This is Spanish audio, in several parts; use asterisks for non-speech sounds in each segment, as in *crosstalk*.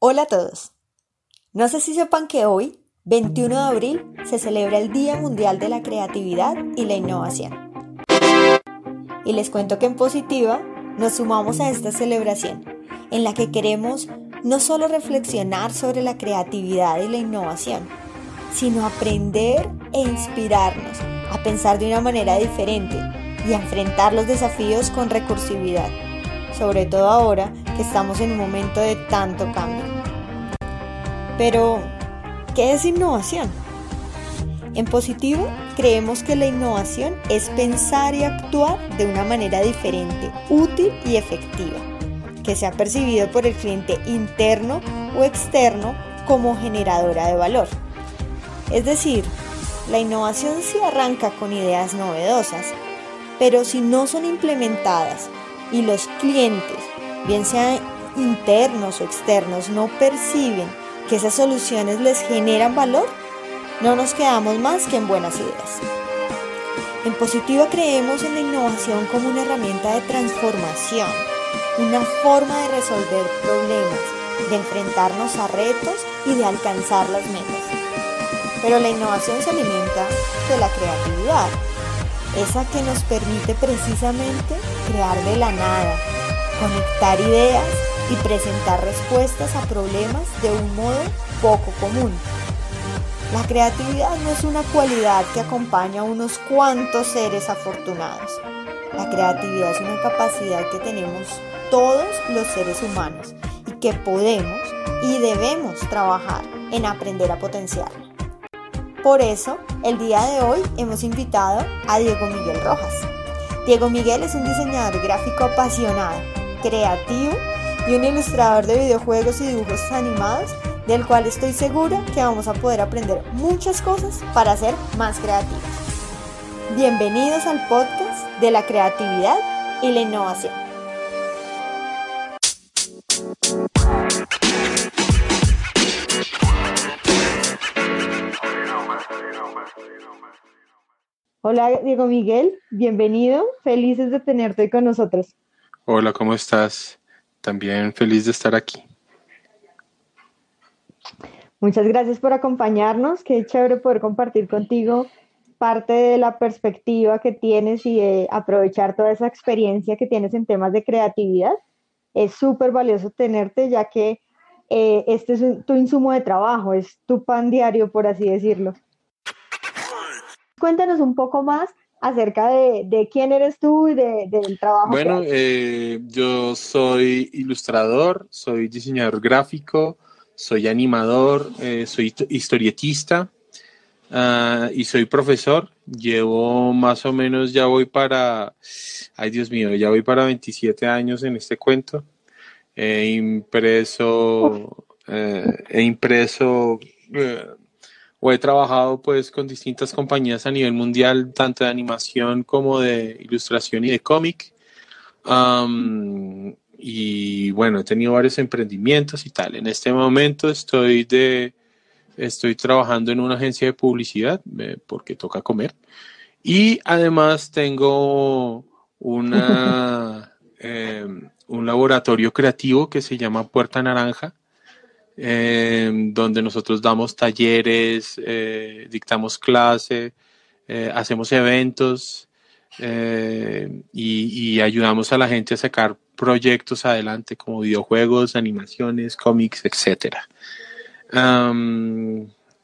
Hola a todos. No sé si sepan que hoy, 21 de abril, se celebra el Día Mundial de la Creatividad y la Innovación. Y les cuento que en Positiva nos sumamos a esta celebración, en la que queremos no solo reflexionar sobre la creatividad y la innovación, sino aprender e inspirarnos a pensar de una manera diferente y a enfrentar los desafíos con recursividad, sobre todo ahora que estamos en un momento de tanto cambio. Pero, ¿qué es innovación? En positivo, creemos que la innovación es pensar y actuar de una manera diferente, útil y efectiva, que sea percibido por el cliente interno o externo como generadora de valor. Es decir, la innovación sí arranca con ideas novedosas, pero si no son implementadas y los clientes, bien sean internos o externos, no perciben que esas soluciones les generan valor, no nos quedamos más que en buenas ideas. En Positiva creemos en la innovación como una herramienta de transformación, una forma de resolver problemas, de enfrentarnos a retos y de alcanzar las metas. Pero la innovación se alimenta de la creatividad, esa que nos permite precisamente crear de la nada, conectar ideas y presentar respuestas a problemas de un modo poco común. La creatividad no es una cualidad que acompaña a unos cuantos seres afortunados. La creatividad es una capacidad que tenemos todos los seres humanos y que podemos y debemos trabajar en aprender a potenciarla. Por eso, el día de hoy hemos invitado a Diego Miguel Rojas. Diego Miguel es un diseñador gráfico apasionado, creativo y un ilustrador de videojuegos y dibujos animados del cual estoy segura que vamos a poder aprender muchas cosas para ser más creativos. Bienvenidos al podcast de la creatividad y la innovación. Hola Diego Miguel, bienvenido, felices de tenerte con nosotros. Hola, ¿cómo estás? También feliz de estar aquí. Muchas gracias por acompañarnos, qué chévere poder compartir contigo parte de la perspectiva que tienes y aprovechar toda esa experiencia que tienes en temas de creatividad. Es súper valioso tenerte ya que eh, este es tu insumo de trabajo, es tu pan diario, por así decirlo. Cuéntanos un poco más acerca de, quién eres tú y del trabajo. Bueno, eh, yo soy ilustrador, soy diseñador gráfico, soy animador, eh, soy historietista ah, y soy profesor. Llevo más o menos, ya voy para, ay Dios mío, ya voy para 27 años en este cuento. He impreso, eh, he impreso o he trabajado pues con distintas compañías a nivel mundial, tanto de animación como de ilustración y de cómic. y bueno, he tenido varios emprendimientos y tal. En este momento estoy de estoy trabajando en una agencia de publicidad eh, porque toca comer. Y además tengo una, *laughs* em, un laboratorio creativo que se llama Puerta Naranja, Em, donde nosotros damos talleres, eh, dictamos clase, eh, hacemos eventos eh, y, ayudamos a la gente a sacar proyectos adelante como videojuegos, animaciones, cómics, etc.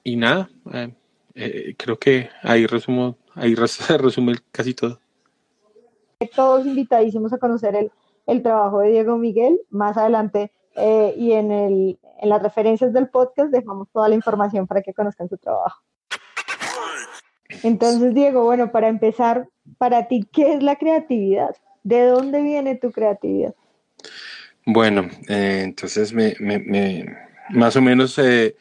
y nada, creo que ahí resumo, ahí *laughs* resume casi todo. Todos invitadísimos a conocer el, el trabajo de Diego Miguel. Más adelante y en, el, en las referencias del podcast dejamos toda la información para que conozcan su trabajo. Entonces, Diego, bueno, para empezar, para ti, ¿qué es la creatividad? ¿De dónde viene tu creatividad? Bueno, eh, entonces me, me, más o menos eh,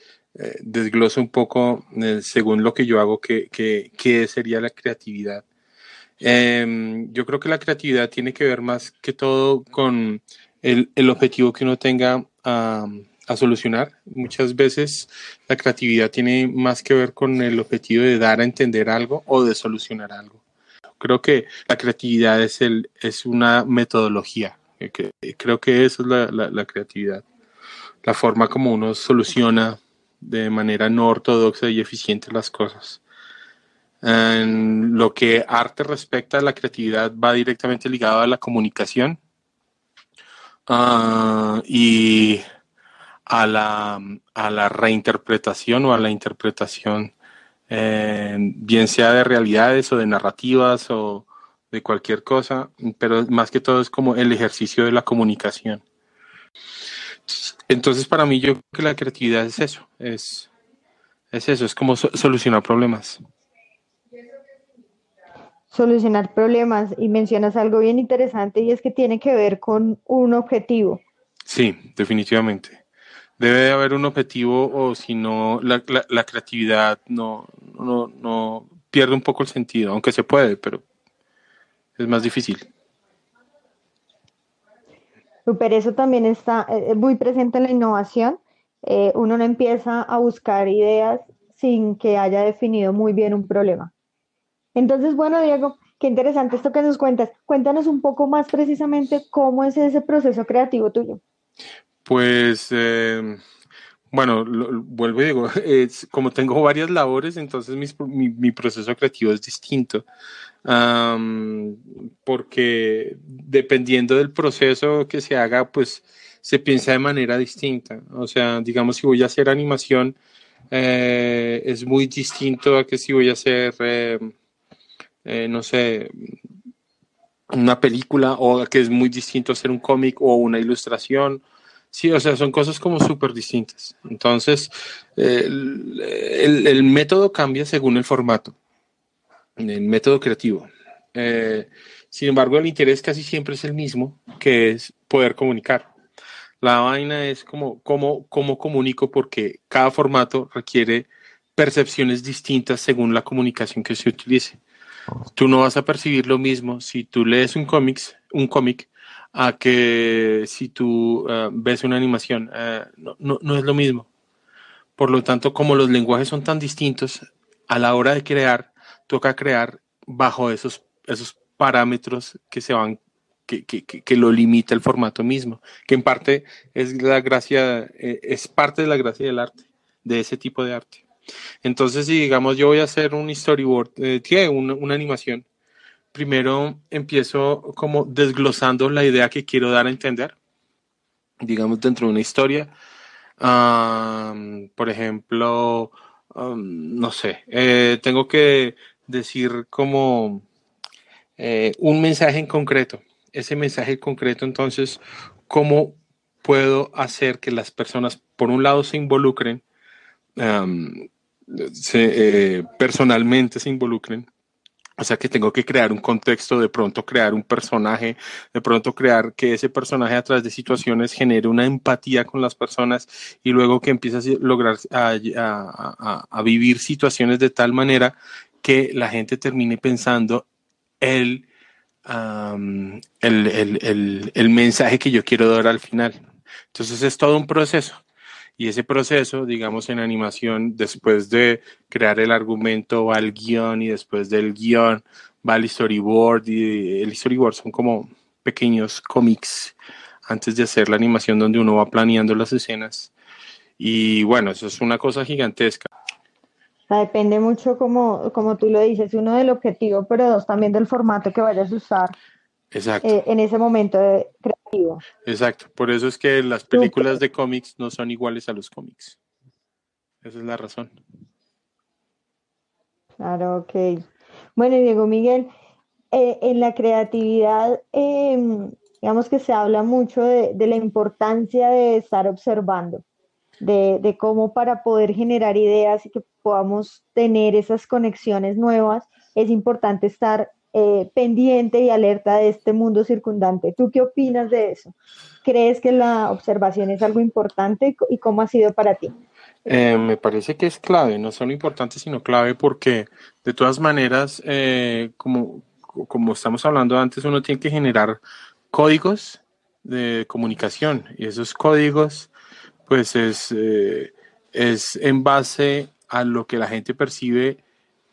desgloso un poco según lo que yo hago, qué, qué sería la creatividad. Em, yo creo que la creatividad tiene que ver más que todo con el, objetivo que uno tenga a solucionar. Muchas veces la creatividad tiene más que ver con el objetivo de dar a entender algo o de solucionar algo. Creo que la creatividad es, el, es una metodología. Creo que eso es la, la creatividad. La forma como uno soluciona de manera no ortodoxa y eficiente las cosas. En lo que arte respecta a la creatividad va directamente ligado a la comunicación uh, y a la, a la reinterpretación o a la interpretación, eh, bien sea de realidades o de narrativas o de cualquier cosa, pero más que todo es como el ejercicio de la comunicación. Entonces, para mí, yo creo que la creatividad es eso, es, es eso, es como solucionar problemas. Solucionar problemas, y mencionas algo bien interesante, y es que tiene que ver con un objetivo. Sí, definitivamente. Debe de haber un objetivo, o si no, la, creatividad no, no, no pierde un poco el sentido, aunque se puede, pero es más difícil. Super, eso también está eh, eh, muy presente en la innovación. Eh, uno no empieza a buscar ideas sin que haya definido muy bien un problema. Entonces, bueno, Diego, qué interesante esto que nos cuentas. Cuéntanos un poco más precisamente cómo es ese proceso creativo tuyo. Pues, bueno, vuelvo y digo, *laughs* como tengo varias labores, entonces mi, proceso creativo es distinto porque dependiendo del proceso que se haga, pues se piensa de manera distinta. O sea, digamos, si voy a hacer animación, eh, es muy distinto a que si voy a hacer, eh, eh, no sé, una película o que es muy distinto hacer un cómic o una ilustración. Sí, o sea, son cosas como súper distintas. Entonces, el método cambia según el formato el método creativo. Eh, sin embargo, el interés casi siempre es el mismo, que es poder comunicar. La vaina es como cómo, cómo comunico porque cada formato requiere percepciones distintas según la comunicación que se utilice. Tú no vas a percibir lo mismo si tú lees un cómic, un cómic, a que si tú eh, ves una animación. Eh, no, no, no es lo mismo. Por lo tanto, como los lenguajes son tan distintos, a la hora de crear, toca crear bajo esos, esos parámetros que se van, que, que, que, lo limita el formato mismo, que en parte es la gracia, eh, es parte de la gracia del arte, de ese tipo de arte. Entonces, si digamos yo voy a hacer un storyboard, eh, una, una animación, primero empiezo como desglosando la idea que quiero dar a entender, digamos dentro de una historia. por ejemplo, no sé, eh, tengo que decir como eh, un mensaje en concreto. Ese mensaje concreto, entonces, ¿cómo puedo hacer que las personas, por un lado, se involucren, eh, personalmente se involucren? O sea que tengo que crear un contexto, de pronto crear un personaje, de pronto crear que ese personaje a través de situaciones genere una empatía con las personas y luego que empiece a lograr a vivir situaciones de tal manera que la gente termine pensando el, el, el, mensaje que yo quiero dar al final. Entonces es todo un proceso. Y ese proceso, digamos, en animación, después de crear el argumento, va al guion y después del guion va al storyboard. Y el storyboard son como pequeños cómics antes de hacer la animación donde uno va planeando las escenas. Y bueno, eso es una cosa gigantesca depende mucho, como, como tú lo dices, uno del objetivo, pero dos también del formato que vayas a usar. Exacto. Eh, en ese momento Exacto. Por eso es que las películas de cómics no son iguales a los cómics. Esa es la razón. Claro, ok. Bueno, Diego Miguel, eh, en la creatividad, em, digamos que se habla mucho de, de la importancia de estar observando de, cómo para poder generar ideas y que podamos tener esas conexiones nuevas, es importante estar eh, pendiente y alerta de este mundo circundante. ¿Tú qué opinas de eso? ¿Crees que la observación es algo importante y cómo ha sido para ti? Eh, me parece que es clave, no solo importante, sino clave porque de todas maneras, eh, como, como estamos hablando antes, uno tiene que generar códigos de comunicación y esos códigos pues es, es en base a lo que la gente percibe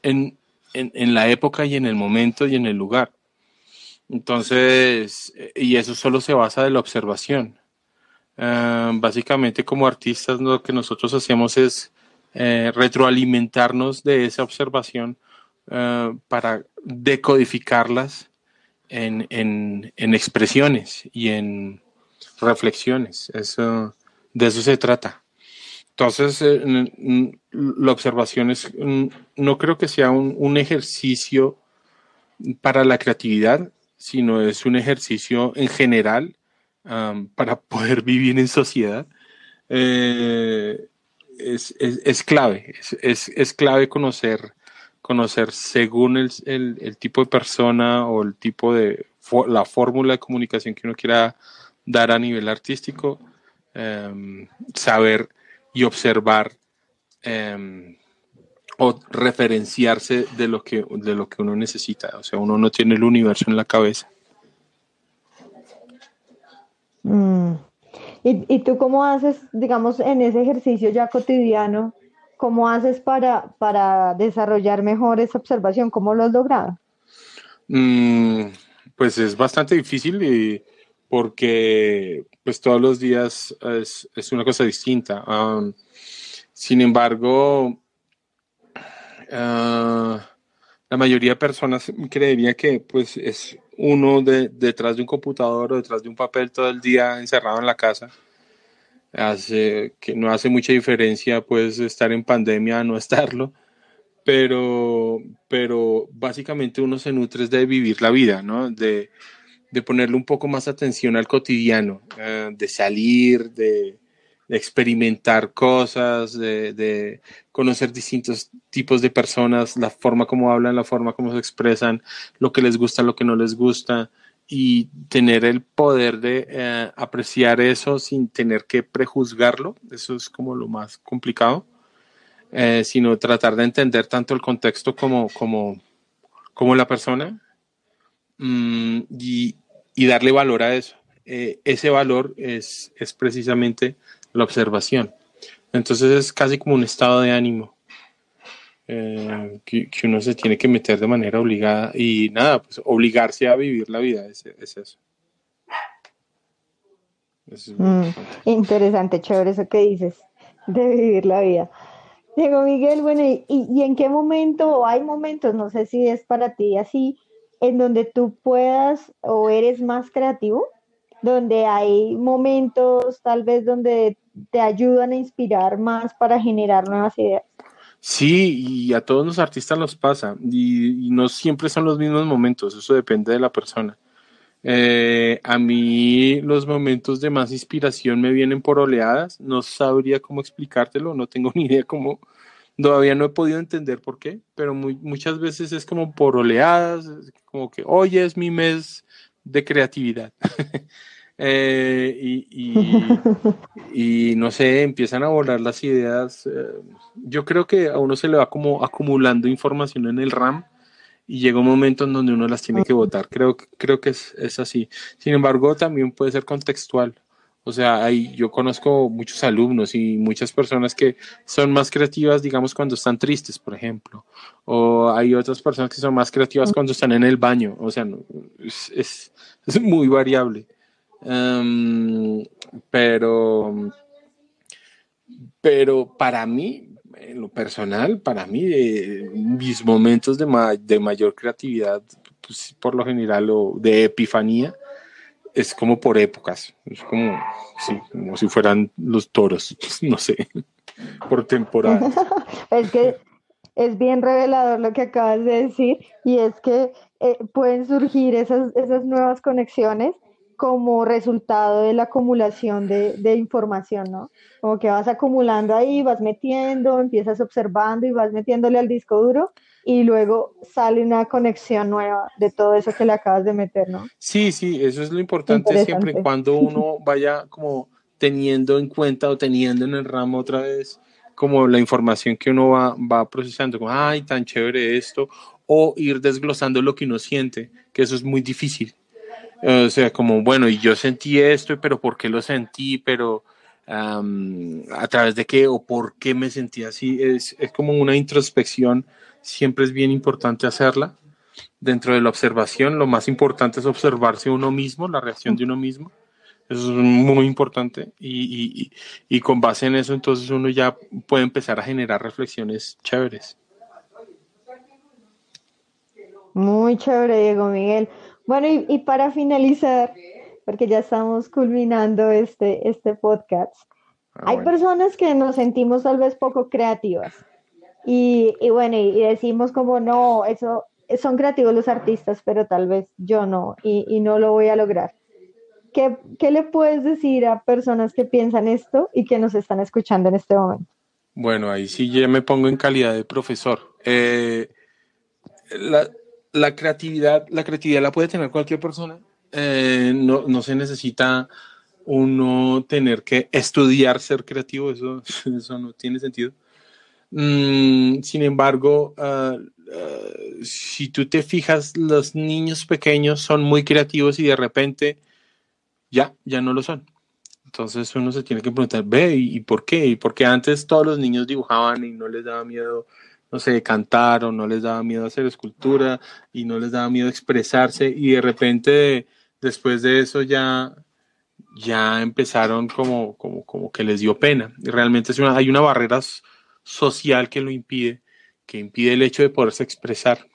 en, en, la época y en el momento y en el lugar. Entonces, y eso solo se basa de la observación. Ah, básicamente como artistas lo que nosotros hacemos es eh, retroalimentarnos de esa observación ah, para decodificarlas en, en, en, expresiones y en reflexiones. Eso, de eso se trata. Entonces, eh, la observación es, no creo que sea un, ejercicio para la creatividad, sino es un ejercicio en general para *laughs* poder vivir en sociedad. Eh, es, es, es, clave, es, es, clave conocer, conocer según el, el, tipo de persona o el tipo de, la fórmula de comunicación que uno quiera dar a nivel artístico, um, saber y observar um, o referenciarse de lo, que, de lo que uno necesita. O sea, uno no tiene el universo en la cabeza. Mm. ¿Y, ¿Y, tú cómo haces, digamos, en ese ejercicio ya cotidiano, cómo haces para, para desarrollar mejor esa observación? ¿Cómo lo has logrado? Mm, pues es bastante difícil y porque pues todos los días es, es una cosa distinta. Um, sin embargo, uh, la mayoría de personas creería que pues es uno de, detrás de un computador o detrás de un papel todo el día encerrado en la casa. Hace, que no hace mucha diferencia pues estar en pandemia a no estarlo, pero, pero básicamente uno se nutre de vivir la vida, ¿no? De, de ponerle un poco más atención al cotidiano, uh, de salir, de, experimentar cosas, de, conocer distintos tipos de personas, la forma como hablan, la forma como se expresan, lo que les gusta, lo que no les gusta, y tener el poder de uh, apreciar eso sin tener que prejuzgarlo, eso es como lo más complicado, eh, sino tratar de entender tanto el contexto como, como, como la persona Mm, y, y, darle valor a eso. Eh, ese valor es, es, precisamente la observación. Entonces es casi como un estado de ánimo eh, que, que, uno se tiene que meter de manera obligada y nada, pues obligarse a vivir la vida es, es eso. Es mm, interesante, chévere eso que dices, de vivir la vida. Diego Miguel, bueno, ¿y, ¿y en qué momento, o hay momentos, no sé si es para ti así, en donde tú puedas o eres más creativo, donde hay momentos tal vez donde te ayudan a inspirar más para generar nuevas ideas. Sí, y a todos los artistas los pasa, y, no siempre son los mismos momentos, eso depende de la persona. Eh, a mí los momentos de más inspiración me vienen por oleadas, no sabría cómo explicártelo, no tengo *laughs* ni idea cómo, Todavía no he podido entender por qué, pero muchas veces es como por oleadas, como que hoy es mi mes de creatividad. *laughs* eh, y, y, y, no sé, empiezan a volar las ideas. Eh, yo creo que a uno se le va como acumulando información en el RAM y llega un momento en donde uno las tiene que votar. Creo, creo que es, es así. Sin embargo, también puede ser contextual. O sea, hay, yo conozco muchos alumnos y muchas personas que son más creativas, digamos, cuando están tristes, por ejemplo. O hay otras personas que son más creativas cuando están en el baño. O sea, es, es, muy variable. Um, pero, pero para mí, en lo personal, para mí, eh, mis momentos de, de mayor creatividad, pues, por lo general, o de epifanía, es como por épocas, es como, sí, como si fueran los toros, *laughs* no sé, por temporada. *laughs* es que es bien revelador lo que acabas de decir y es que eh, pueden surgir esas, esas nuevas conexiones como resultado de la acumulación de, de, información, ¿no? Como que vas acumulando ahí, vas metiendo, empiezas observando y vas metiéndole al disco duro y luego sale una conexión nueva de todo eso que le acabas de meter, ¿no? Sí, sí, eso es lo importante siempre cuando uno vaya como teniendo en cuenta o teniendo en el ramo otra vez como la información que uno va, va procesando, como, ay, tan chévere esto, o ir desglosando lo que uno siente, que eso es muy difícil. O sea, como, bueno, y yo sentí esto, pero ¿por qué lo sentí? Pero a través de qué o por qué me sentía así. Es, es como una introspección, siempre es bien importante hacerla. Dentro de la observación, lo más importante es observarse uno mismo, la reacción de uno mismo. Eso es muy importante y, y, y, con base en eso entonces uno ya puede empezar a generar reflexiones chéveres. Muy chévere, Diego Miguel. Bueno, y, y para finalizar, porque ya estamos culminando este, este podcast. Ah, Hay personas que nos sentimos tal vez poco creativas y, y bueno, y, decimos como no, eso son creativos los artistas, pero tal vez yo no y, y no lo voy a lograr. ¿Qué, ¿Qué, le puedes decir a personas que piensan esto y que nos están escuchando en este momento? Bueno, ahí sí ya me pongo en calidad de profesor. Eh, la, la, creatividad, la creatividad la puede tener cualquier persona eh, no, no, se necesita uno tener que estudiar ser creativo, eso, *laughs* eso no tiene sentido. Mm, sin embargo, ah, ah, si tú te fijas, los niños pequeños son muy creativos y de repente ya, ya no lo son. Entonces uno se tiene que preguntar, ve, ¿y, por qué? Y porque antes todos los niños dibujaban y no les daba miedo, no sé, cantar o no les daba miedo hacer escultura y no les daba miedo expresarse y de repente después de eso ya, ya empezaron como, como, como que les dio pena. realmente es una, hay una barrera social que lo impide, que impide el hecho de poderse expresar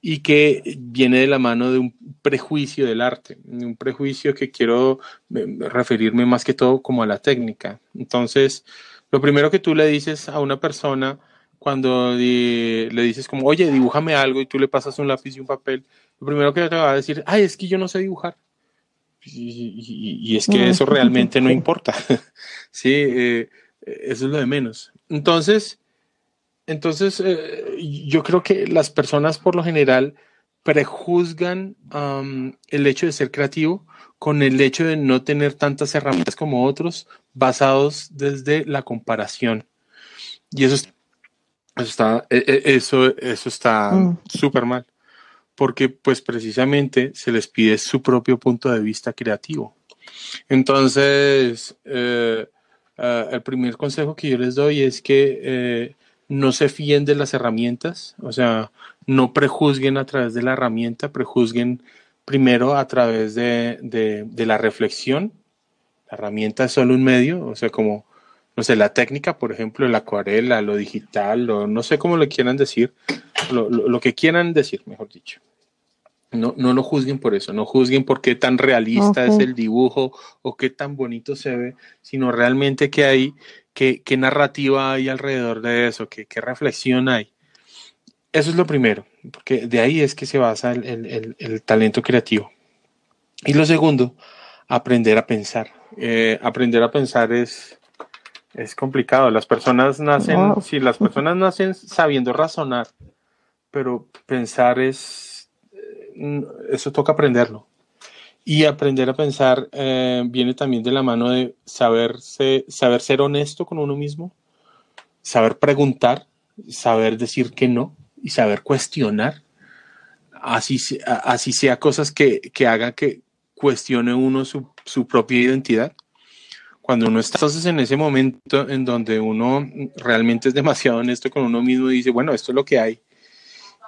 y que viene de la mano de un prejuicio del arte, un prejuicio que quiero referirme más que todo como a la técnica. Entonces, lo primero que tú le dices a una persona cuando le dices como, oye, dibújame algo y tú le pasas un lápiz y un papel, lo primero que te va a decir, ay, es que yo no sé dibujar. Y, es que eso realmente no *laughs* importa. *laughs* sí, eh, eso es lo de menos. Entonces, entonces eh, yo creo que las personas por lo general prejuzgan el hecho de ser creativo con el hecho de no tener tantas herramientas como otros basados desde la comparación. Y eso, eso está, e, e, eso, eso está mm. súper mal porque pues precisamente se les pide su propio punto de vista creativo. Entonces, eh, eh, el primer consejo que yo les doy es que eh, no se fíen de las herramientas, o sea, no prejuzguen a través de la herramienta, prejuzguen primero a través de, de, la reflexión. La herramienta es solo un medio, o sea, como, no sé, la técnica, por ejemplo, la acuarela, lo digital, o no sé cómo le quieran decir, lo, lo que quieran decir, mejor dicho. No, no lo juzguen por eso, no juzguen por qué tan realista es el dibujo o qué tan bonito se ve, sino realmente qué hay, qué, qué narrativa hay alrededor de eso, qué, qué, reflexión hay. Eso es lo primero, porque de ahí es que se basa el, el, el, talento creativo. Y lo segundo, aprender a pensar. Eh, aprender a pensar es, es complicado. Las personas nacen, si las personas nacen sabiendo razonar, pero pensar es eso toca aprenderlo. Y aprender a pensar eh, viene también de la mano de saberse, saber ser honesto con uno mismo, saber preguntar, saber decir que no y saber cuestionar. Así, así sea cosas que, que hagan que cuestione uno su, su propia identidad cuando uno está entonces en ese momento en donde uno realmente es demasiado honesto con uno mismo y dice, bueno, esto es lo que hay,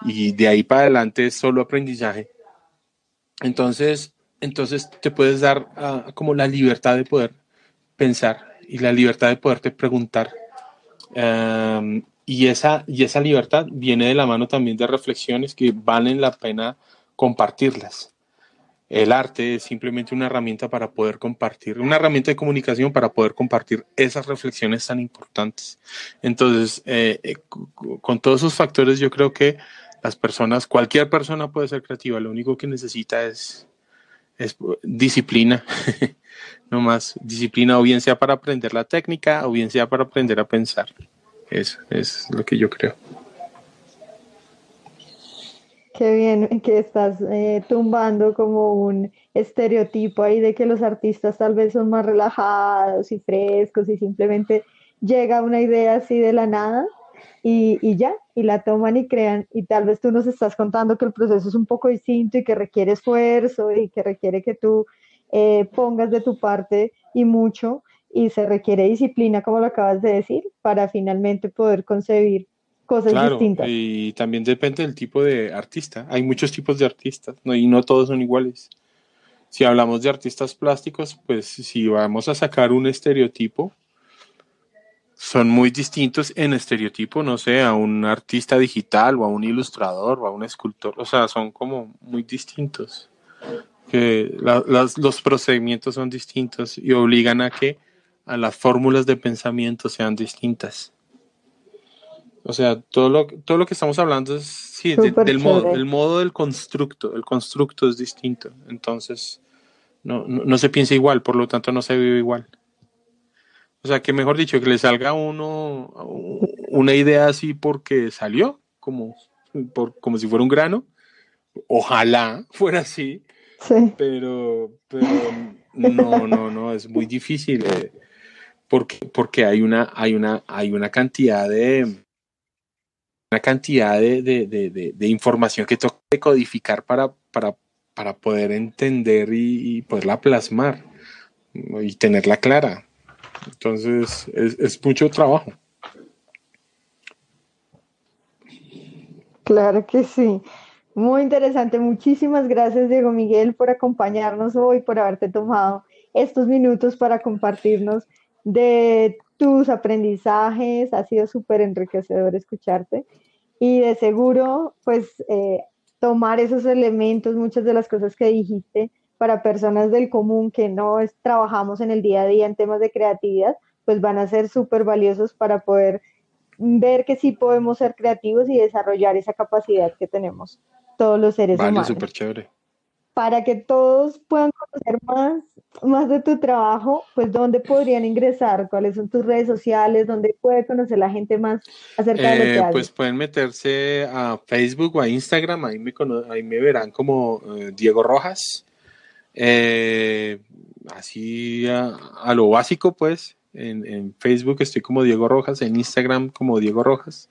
y de ahí para adelante es solo aprendizaje. Entonces, entonces te puedes dar ah, como la libertad de poder pensar y la libertad de poderte preguntar. y, esa, y esa libertad viene de la mano también de reflexiones que valen la pena compartirlas. El arte es simplemente una herramienta para poder compartir, una herramienta de comunicación para poder compartir esas reflexiones tan importantes. Entonces, eh, eh, con todos esos factores, yo creo que las personas, cualquier persona puede ser creativa, lo único que necesita es, es disciplina, *laughs* no más disciplina, o bien sea para aprender la técnica, o bien sea para aprender a pensar. Eso es lo que yo creo. Qué bien que estás eh, tumbando como un estereotipo ahí de que los artistas tal vez son más relajados y frescos y simplemente llega una idea así de la nada y, y, ya, y la toman y crean. Y tal vez tú nos estás contando que el proceso es un poco distinto y que requiere esfuerzo y que requiere que tú eh, pongas de tu parte y mucho. y se requiere disciplina, como lo acabas de decir, para finalmente poder concebir cosas Claro, distintas. y también depende del tipo de artista. Hay muchos tipos de artistas, ¿no? Y no todos son iguales. Si hablamos de artistas plásticos, pues si vamos a sacar un estereotipo, son muy distintos en estereotipo, no sé, a un artista digital o a un ilustrador o a un escultor. O sea, son como muy distintos. Que la- las- los procedimientos son distintos y obligan a que a las fórmulas de pensamiento sean distintas. O sea, todo lo, todo lo que estamos hablando es sí, de- del modo, chévere. el modo del constructo. El constructo es distinto. Entonces, no, no, no se piensa igual, por lo tanto no se vive igual. O sea, que mejor dicho, que le salga a uno una idea así porque salió, como, por, como si fuera un grano. Ojalá *laughs* fuera así, Sí, pero, pero no, no, no, es muy difícil. eh, porque, porque hay una, hay una, hay una cantidad de una cantidad de, de, de, información que toca decodificar para, para, para poder entender y, poderla plasmar y tenerla clara. Entonces, es, es mucho trabajo. claro que sí. Muy interesante. Muchísimas gracias, Diego Miguel, por acompañarnos hoy, por haberte tomado estos minutos para compartirnos de tus aprendizajes. Ha sido súper enriquecedor escucharte y de seguro, pues, eh, tomar esos elementos, muchas de las cosas que dijiste, para personas del común que no es- trabajamos en el día a día en temas de creatividad, pues van a ser súper valiosos para poder ver que sí podemos ser creativos y desarrollar esa capacidad que tenemos todos los seres Vale, humanos. súper chévere. Para que todos puedan conocer más, más de tu trabajo, pues ¿dónde podrían ingresar? ¿Cuáles son tus redes sociales? ¿Dónde puede conocer la gente más acerca de lo que Eh, pues pueden meterse a Facebook o a Instagram, ahí me, ahí me verán como eh, Diego Rojas. Eh, así a, a lo básico, pues. En, en Facebook estoy como Diego Rojas, en Instagram como Diego Rojas,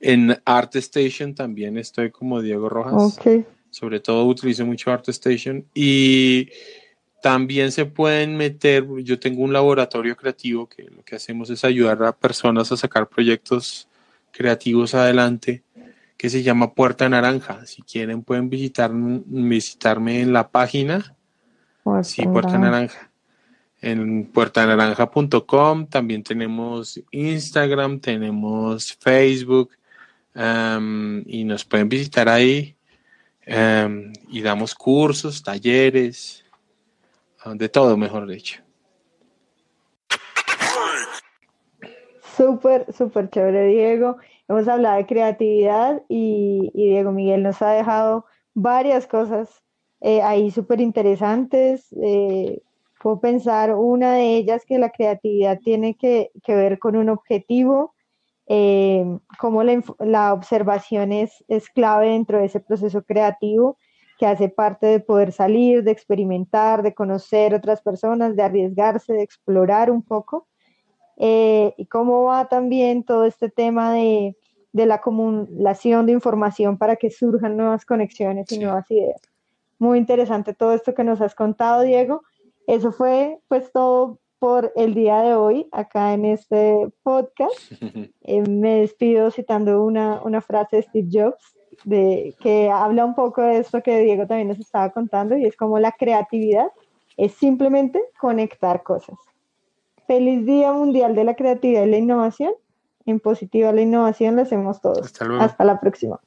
en ArtStation también estoy como Diego Rojas. Ok, Sobre todo utilizo mucho ArtStation y también se pueden meter, yo tengo un laboratorio creativo que lo que hacemos es ayudar a personas a sacar proyectos creativos adelante que se llama Puerta Naranja. Si quieren pueden visitar, visitarme en la página, sí, Puerta Naranja. En puertanaranja.com también tenemos Instagram, tenemos Facebook um, y nos pueden visitar ahí. Um, y damos cursos, talleres, uh, de todo, mejor dicho. Súper, súper chévere, Diego. Hemos hablado de creatividad y, y Diego Miguel nos ha dejado varias cosas eh, ahí súper interesantes. Eh, puedo pensar una de ellas que la creatividad tiene que, que ver con un objetivo, eh, cómo la, la observación es, es clave dentro de ese proceso creativo que hace parte de poder salir, de experimentar, de conocer otras personas, de arriesgarse, de explorar un poco. Eh, y cómo va también todo este tema de, de, la acumulación de información para que surjan nuevas conexiones y sí. nuevas ideas. Muy interesante todo esto que nos has contado, Diego. Eso fue pues todo por el día de hoy acá en este podcast. *laughs* Eh, me despido citando una, una frase de Steve Jobs de, que habla un poco de esto que Diego también nos estaba contando y es como la creatividad es simplemente conectar cosas. Feliz Día Mundial de la Creatividad y la Innovación. En Positiva la Innovación lo hacemos todos. Hasta, luego. Hasta la próxima.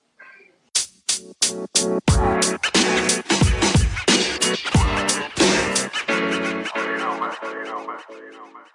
You know, man.